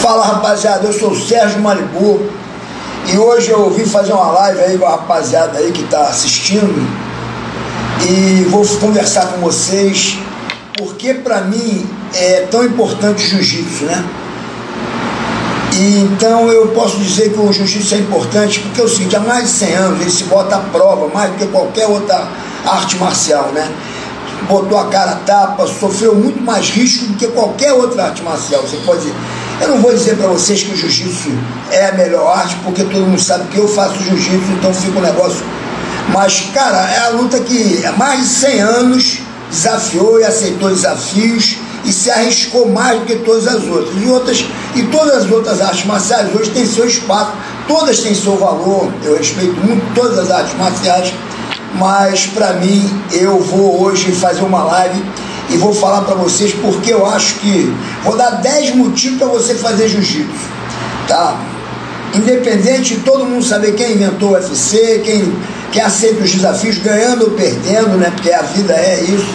Fala rapaziada, eu sou o Sérgio Malibu e hoje eu vim fazer uma live aí com a rapaziada aí que está assistindo e vou conversar com vocês porque para mim é tão importante o jiu-jitsu, né? E então eu posso dizer que o jiu-jitsu é importante porque é o seguinte, há mais de 100 anos ele se bota à prova mais do que qualquer outra arte marcial, né? Botou a cara a tapa, sofreu muito mais risco do que qualquer outra arte marcial. Você pode eu não vou dizer para vocês que o jiu-jitsu é a melhor arte, porque todo mundo sabe que eu faço jiu-jitsu, então fica um negócio. Mas, cara, é a luta que há mais de 100 anos desafiou e aceitou desafios e se arriscou mais do que todas as outras. E, outras, e todas as outras artes marciais hoje têm seu espaço, todas têm seu valor, eu respeito muito todas as artes marciais, mas para mim eu vou hoje fazer uma live e vou falar para vocês porque eu acho que vou dar 10 motivos para você fazer jiu-jitsu, tá? Independente de todo mundo saber quem inventou o UFC, quem, quem aceita os desafios, ganhando ou perdendo, né? Porque a vida é isso.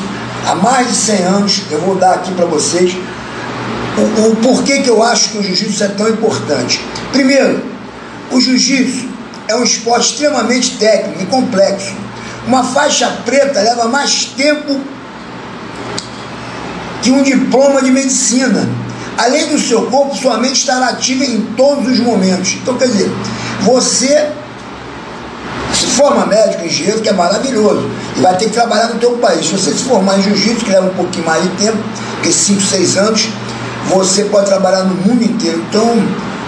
Há mais de 100 anos, eu vou dar aqui para vocês o, o porquê que eu acho que o jiu-jitsu é tão importante. Primeiro, o jiu-jitsu é um esporte extremamente técnico e complexo. Uma faixa preta leva mais tempo que um diploma de medicina. Além do seu corpo, sua mente estará ativa em todos os momentos. Então, quer dizer, você se forma médico, engenheiro, que é maravilhoso, e vai ter que trabalhar no teu país. Se você se formar em jiu-jitsu, que leva um pouquinho mais de tempo, que 5, 6 anos, você pode trabalhar no mundo inteiro. Então,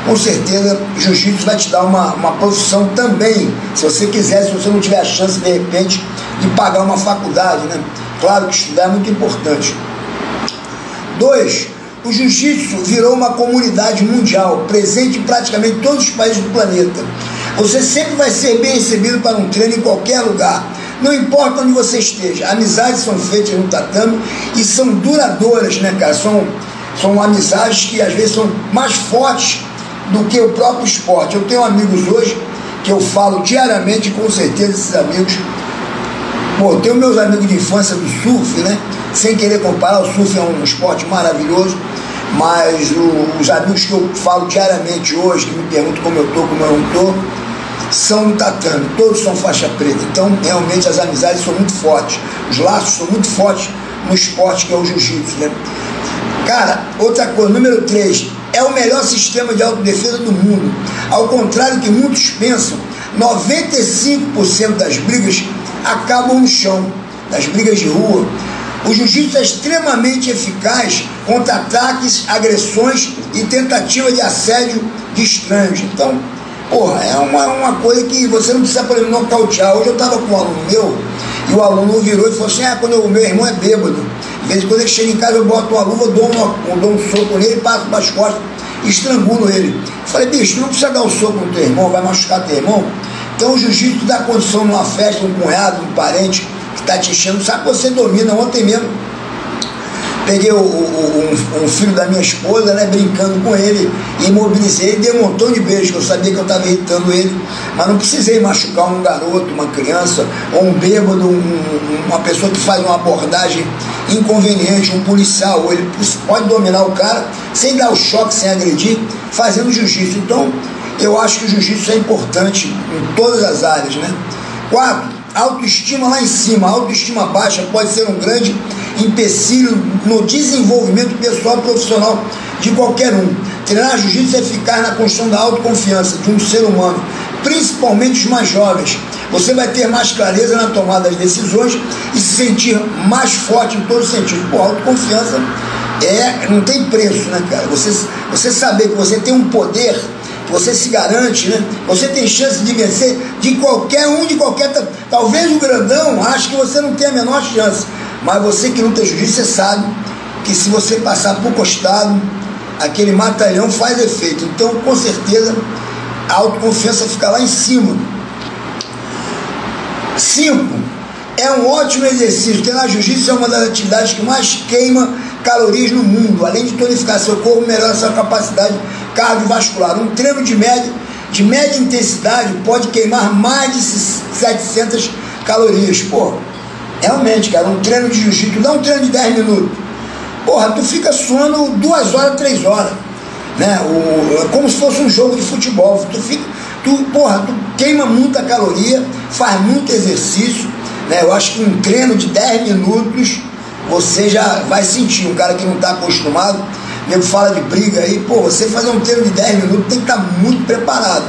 com certeza, jiu-jitsu vai te dar uma, uma profissão também, se você quiser, se você não tiver a chance, de repente, de pagar uma faculdade, né? Claro que estudar é muito importante. Dois, o jiu-jitsu virou uma comunidade mundial, presente em praticamente todos os países do planeta. Você sempre vai ser bem recebido para um treino em qualquer lugar. Não importa onde você esteja, amizades são feitas no tatame e são duradouras, né, cara? São, são amizades que às vezes são mais fortes do que o próprio esporte. Eu tenho amigos hoje que eu falo diariamente, com certeza esses amigos. Eu tenho meus amigos de infância do surf, né? sem querer comparar, o surf é um esporte maravilhoso, mas o, os amigos que eu falo diariamente hoje, que me perguntam como eu estou, como eu não estou, são tatame, todos são faixa preta. Então, realmente, as amizades são muito fortes, os laços são muito fortes no esporte que é o jiu-jitsu. Né? Cara, outra coisa, número 3, é o melhor sistema de autodefesa do mundo. Ao contrário do que muitos pensam, 95% das brigas acabam no chão, das brigas de rua. O jiu-jitsu é extremamente eficaz contra ataques, agressões e tentativa de assédio de estranhos. Então, porra, é uma, uma coisa que você não precisa, por exemplo, nocautear. Hoje eu estava com um aluno meu e o aluno virou e falou assim: ah, quando o meu irmão é bêbado, de vez em quando ele chega em casa, eu boto uma luva, dou, uma, dou um soco nele, passo para as costas estrangulo ele. Eu falei, bicho, não precisa dar um soco no teu irmão, vai machucar teu irmão. Então o jiu-jitsu dá condição numa festa, um cunhado, um parente que está te enchendo, sabe que você domina. Ontem mesmo peguei o, o, um, um, filho da minha esposa, né, brincando com ele, imobilizei dei um montão de beijos, eu sabia que eu estava irritando ele, mas não precisei machucar um garoto, uma criança, ou um bêbado, um, uma pessoa que faz uma abordagem inconveniente, um policial, ou ele pode dominar o cara sem dar o choque, sem agredir, fazendo jiu-jitsu. Então, eu acho que o jiu-jitsu é importante em todas as áreas, né? Quatro, autoestima lá em cima. Autoestima baixa pode ser um grande empecilho no desenvolvimento pessoal e profissional de qualquer um. Treinar jiu-jitsu é ficar na construção da autoconfiança de um ser humano, principalmente os mais jovens. Você vai ter mais clareza na tomada das decisões e se sentir mais forte em todos os sentidos. Pô, autoconfiança é, não tem preço, né, cara? Você, você saber que você tem um poder você se garante, né? Você tem chance de vencer de qualquer um, de qualquer. Talvez o grandão ache que você não tem a menor chance. Mas você que não tem juízo, você sabe que se você passar por costado, aquele matalhão faz efeito. Então, com certeza, a autoconfiança fica lá em cima. Cinco, é um ótimo exercício. Treinar jiu-jitsu é uma das atividades que mais queima calorias no mundo. Além de tonificar seu corpo, melhora sua capacidade cardiovascular. Um treino de média, de média intensidade pode queimar mais de 700 calorias. Pô, realmente, cara, um treino de jiu-jitsu, dá um treino de 10 minutos. Porra, tu fica suando duas horas, três horas. né? O, é como se fosse um jogo de futebol. Tu fica, tu, porra, tu queima muita caloria, faz muito exercício, né? Eu acho que um treino de 10 minutos você já vai sentir. Um cara que não está acostumado, nego fala de briga aí, pô, você fazer um treino de 10 minutos tem que estar tá muito preparado.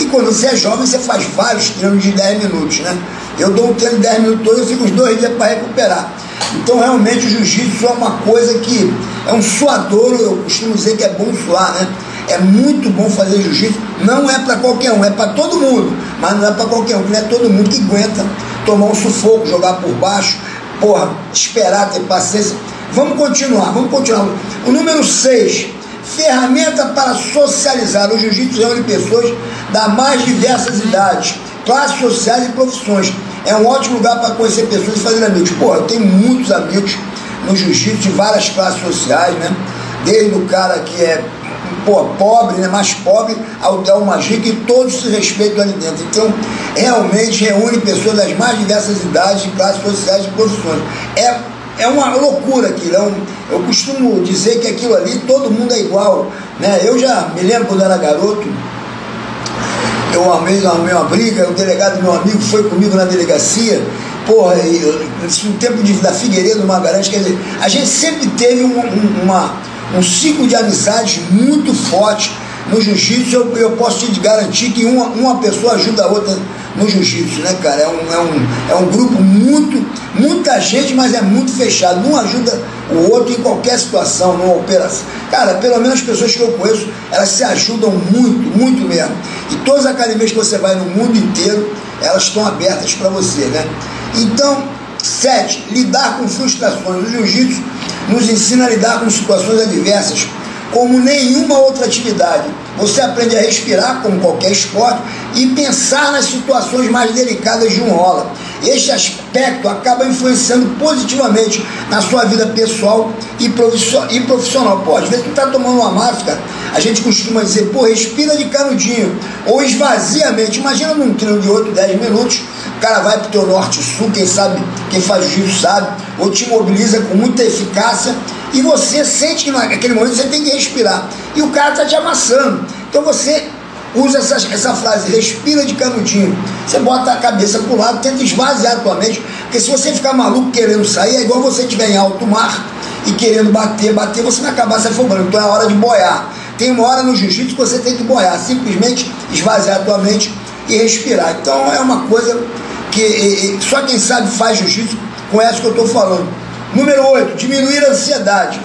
E quando você é jovem, você faz vários treinos de 10 minutos, né? Eu dou um treino de 10 minutos todo, eu fico uns dois dias para recuperar. Então, realmente, o jiu-jitsu é uma coisa que é um suador, eu costumo dizer que é bom suar, né? É muito bom fazer jiu-jitsu. Não é para qualquer um, é para todo mundo, mas não é para qualquer um, não é todo mundo que aguenta tomar um sufoco, jogar por baixo, porra, esperar, ter paciência. Vamos continuar, vamos continuar. O número 6, ferramenta para socializar. O jiu-jitsu reúne pessoas das mais diversas idades, classes sociais e profissões. É um ótimo lugar para conhecer pessoas e fazer amigos. Pô, eu tenho muitos amigos no jiu-jitsu de várias classes sociais, né? Desde o cara que é pô, pobre, né, mais pobre, ao Del Magic, e todos se respeitam ali dentro. Então, realmente reúne pessoas das mais diversas idades, classes sociais e profissões. É, é uma loucura aquilo. É um, eu costumo dizer que aquilo ali todo mundo é igual. Né? Eu já me lembro quando era garoto, eu armei, armei uma briga, o delegado, meu amigo, foi comigo na delegacia, porra, isso no tempo de, da Figueiredo Magalhães, quer dizer, a gente sempre teve um, um, uma, um ciclo de amizades muito forte no jiu-jitsu, eu, eu posso te garantir que uma, uma pessoa ajuda a outra no jiu-jitsu, né, cara? É um, é, um, é um grupo muito, muita gente, mas é muito fechado. Um ajuda o outro em qualquer situação, numa operação. Cara, pelo menos as pessoas que eu conheço, elas se ajudam muito, muito mesmo. E todas as academias que você vai no mundo inteiro, elas estão abertas para você, né? Então, sete, lidar com frustrações. O jiu-jitsu nos ensina a lidar com situações adversas como nenhuma outra atividade. Você aprende a respirar, como qualquer esporte, e pensar nas situações mais delicadas de um rola. Este aspecto acaba influenciando positivamente na sua vida pessoal e profissional. Pô, às vezes tu tá tomando uma máscara, a gente costuma dizer, pô, respira de canudinho, ou esvazia a mente. Imagina num treino de 8, 10 minutos, o cara vai pro teu norte-sul, quem sabe, quem faz jiu sabe, ou te mobiliza com muita eficácia e você sente que naquele momento você tem que respirar. E o cara está te amassando. Então você usa essa, essa frase, respira de canudinho. Você bota a cabeça para o lado, tenta esvaziar a tua mente, porque se você ficar maluco querendo sair, é igual você estiver em alto mar e querendo bater, bater, você vai acabar se afogando. Então é hora de boiar. Tem uma hora no jiu-jitsu que você tem que boiar, simplesmente esvaziar a tua mente e respirar. Então é uma coisa que e, e, só quem sabe faz jiu-jitsu conhece o que eu estou falando. Número 8, diminuir a ansiedade.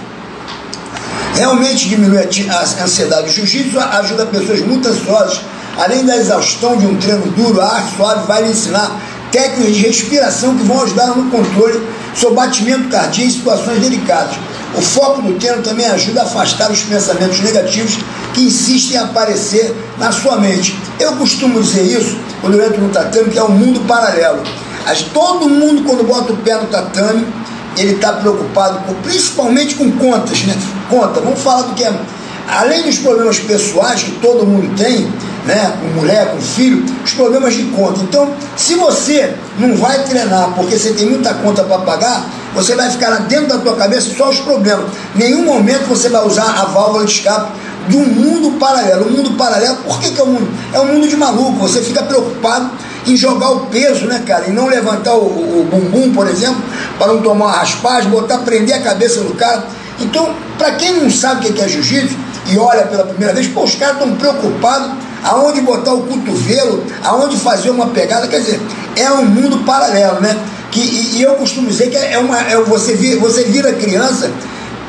Realmente diminuir a ansiedade. O jiu-jitsu ajuda pessoas muito ansiosas, além da exaustão de um treino duro, a suave vai lhe ensinar técnicas de respiração que vão ajudar no controle sobre batimento cardíaco em situações delicadas. O foco do treino também ajuda a afastar os pensamentos negativos que insistem em aparecer na sua mente. Eu costumo dizer isso quando eu entro no tatame, que é um mundo paralelo. Todo mundo, quando bota o pé no tatame, ele está preocupado com, principalmente com contas, né? Conta, vamos falar do que é. Além dos problemas pessoais que todo mundo tem, né? Com mulher, com filho, os problemas de conta. Então, se você não vai treinar porque você tem muita conta para pagar, você vai ficar dentro da tua cabeça só os problemas. Nenhum momento você vai usar a válvula de escape de um mundo paralelo. O mundo paralelo, por que, que é um mundo? É um mundo de maluco. Você fica preocupado em jogar o peso, né, cara? E não levantar o, o, bumbum, por exemplo, para não tomar uma raspagem, botar, prender a cabeça do cara. Então, para quem não sabe o que é jiu-jitsu e olha pela primeira vez, pô, os caras estão preocupados aonde botar o cotovelo, aonde fazer uma pegada, quer dizer, é um mundo paralelo, né? Que, e, e eu costumo dizer que é uma, é, você, vira, você vira criança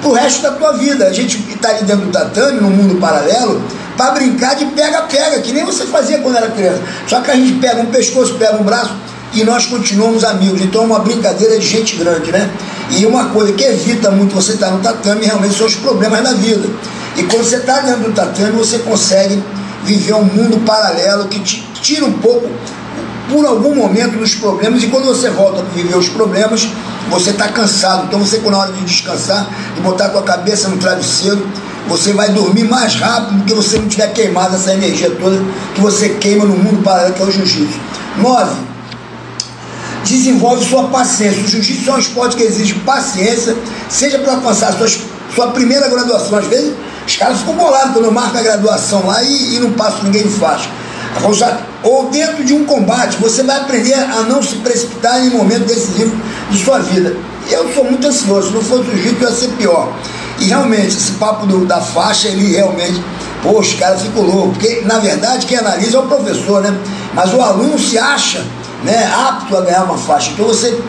pro resto da tua vida. A gente está ali dentro do tatame, no mundo paralelo, para brincar de pega-pega, que nem você fazia quando era criança. Só que a gente pega um pescoço, pega um braço e nós continuamos amigos. Então é uma brincadeira de gente grande, né? E uma coisa que evita muito você estar no tatame realmente são os problemas da vida. E quando você está dentro do tatame, você consegue viver um mundo paralelo que te tira um pouco, por algum momento, dos problemas. E quando você volta para viver os problemas, você está cansado. Então você, quando é hora de descansar, e botar a tua cabeça no travesseiro, você vai dormir mais rápido do que você não tiver queimado essa energia toda que você queima no mundo paralelo que é o jiu-jitsu. 9. Desenvolve sua paciência. O jiu-jitsu é um esporte que exige paciência, seja para alcançar sua, sua primeira graduação. Às vezes Os caras ficam bolados quando eu marco a graduação lá e, e não passo ninguém de faixa. Ou dentro de um combate, você vai aprender a não se precipitar em momento decisivo de sua vida. Eu sou muito ansioso, se não fosse o jiu ia ser pior. E realmente, esse papo do, da faixa, ele realmente, pô, os caras ficam loucos. Porque, na verdade, quem analisa é o professor, né? Mas o aluno se acha né, apto a ganhar uma faixa. Então você,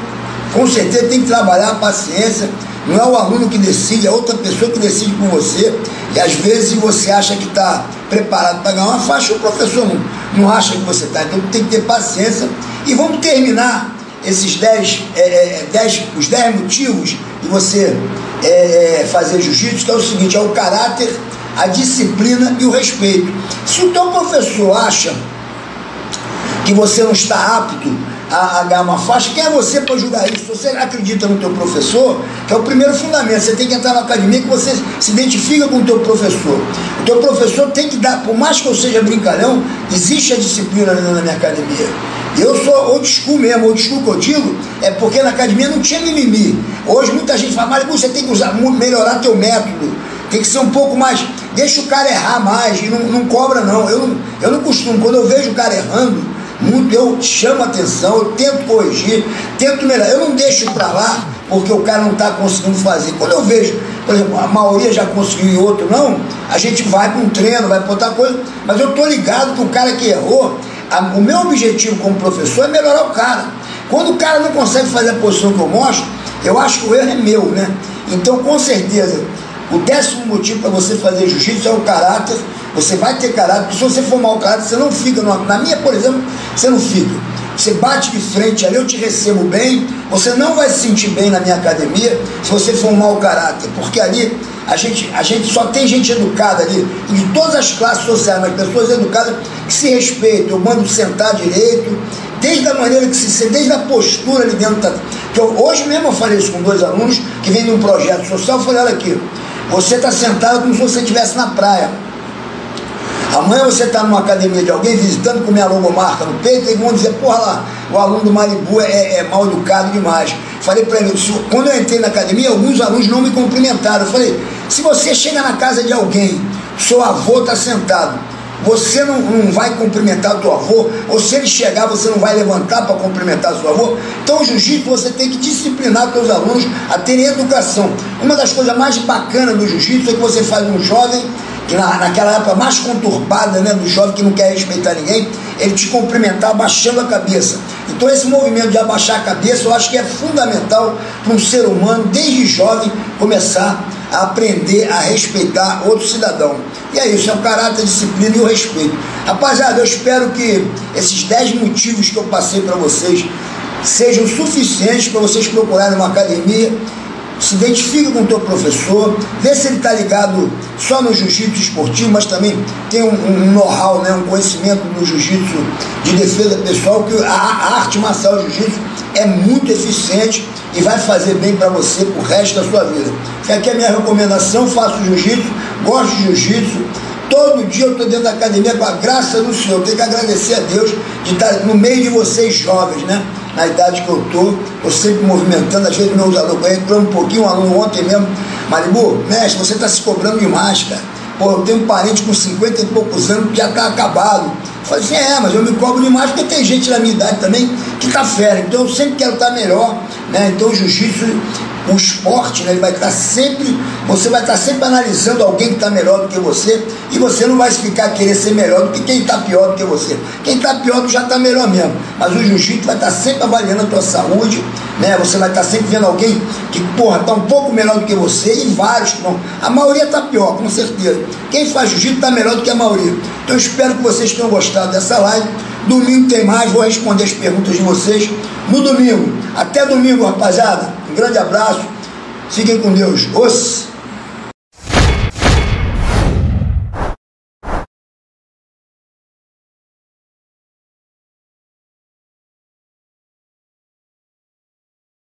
com certeza, tem que trabalhar a paciência. Não é o aluno que decide, é outra pessoa que decide por você. E às vezes você acha que está preparado para ganhar uma faixa, o professor não, não acha que você está. Então tem que ter paciência. E vamos terminar esses 10, é, é, dez, os 10 motivos você é, é, fazer jiu-jitsu, que é o seguinte, é o caráter, a disciplina e o respeito. Se o teu professor acha que você não está apto a, a uma faixa, quem é você para julgar isso? Você acredita no teu professor, que é o primeiro fundamento. Você tem que entrar na academia que você se identifica com o teu professor. O teu professor tem que dar, por mais que eu seja brincalhão, existe a disciplina na minha academia. Eu sou old school mesmo, old school que eu digo, é porque na academia não tinha mimimi. Hoje muita gente fala, mas você tem que usar, melhorar teu método, tem que ser um pouco mais, deixa o cara errar mais, e não, não cobra não. Eu, eu não costumo, quando eu vejo o cara errando, muito, eu chamo atenção, eu tento corrigir, tento melhorar. Eu não deixo para lá porque o cara não está conseguindo fazer. Quando eu vejo, por exemplo, a maioria já conseguiu e outro não, a gente vai para um treino, vai para outra coisa, mas eu estou ligado que o cara que errou, a, o meu objetivo como professor é melhorar o cara. Quando o cara não consegue fazer a posição que eu mostro, eu acho que o erro é meu, né? Então, com certeza, o décimo motivo para você fazer jiu-jitsu é o caráter você vai ter caráter, porque se você for mau caráter, você não fica. Na minha, por exemplo, você não fica. Você bate de frente ali, eu te recebo bem, você não vai se sentir bem na minha academia se você for um mau caráter, porque ali a gente, a gente só tem gente educada ali, de todas as classes sociais, mas pessoas educadas que se respeitam, eu mando sentar direito, desde a maneira que se desde a postura ali dentro. Da, que eu, hoje mesmo eu falei isso com dois alunos que vêm de um projeto social, eu falei, olha aqui, você está sentado como se você estivesse na praia. Amanhã você está numa academia de alguém visitando com minha logomarca no peito e vão dizer, porra lá, o aluno do Malibu é, é mal educado demais. Falei para ele, quando eu entrei na academia, alguns alunos não me cumprimentaram. Eu falei, se você chega na casa de alguém, seu avô está sentado, você não, não vai cumprimentar o teu avô, ou se ele chegar, você não vai levantar para cumprimentar o seu avô. Então, o jiu-jitsu, você tem que disciplinar os teus alunos a terem educação. Uma das coisas mais bacanas do jiu-jitsu é que você faz um jovem na, naquela época mais conturbada né, do jovem que não quer respeitar ninguém, ele te cumprimentar abaixando a cabeça. Então esse movimento de abaixar a cabeça eu acho que é fundamental para um ser humano, desde jovem, começar a aprender a respeitar outro cidadão. E é isso, é o caráter, a disciplina e o respeito. Rapaziada, eu espero que esses 10 motivos que eu passei para vocês sejam suficientes para vocês procurarem uma academia se identifica com o teu professor, vê se ele está ligado só no jiu-jitsu esportivo, mas também tem um, um know-how, né, um conhecimento no jiu-jitsu de defesa pessoal, que a, a arte marcial jiu-jitsu é muito eficiente e vai fazer bem para você pro resto da sua vida. Fica aqui a minha recomendação, faço jiu-jitsu, gosto de jiu-jitsu, todo dia eu estou dentro da academia com a graça do Senhor, tenho que agradecer a Deus de estar no meio de vocês jovens, né? Na idade que eu estou, estou sempre movimentando, às vezes meus alunos, entrando um pouquinho, um aluno ontem mesmo, Maribu, mestre, você está se cobrando demais, cara. Pô, eu tenho um parente com 50 e poucos anos que já está acabado. Eu falei assim, é, mas eu me cobro demais porque tem gente na minha idade também que está fera. Então eu sempre quero estar tá melhor, né? Então o jiu-jitsu o esporte, né, ele vai estar sempre, você vai estar sempre analisando alguém que está melhor do que você e você não vai ficar querer ser melhor do que quem está pior do que você. Quem está pior já está melhor mesmo. Mas o jiu-jitsu vai estar sempre avaliando a tua saúde, né? Você vai estar sempre vendo alguém que, porra, está um pouco melhor do que você e vários não. A maioria está pior, com certeza. Quem faz jiu-jitsu está melhor do que a maioria. Então eu espero que vocês tenham gostado dessa live. Domingo tem mais, vou responder as perguntas de vocês no domingo. Até domingo, rapaziada. Um grande abraço. Fiquem com Deus. Os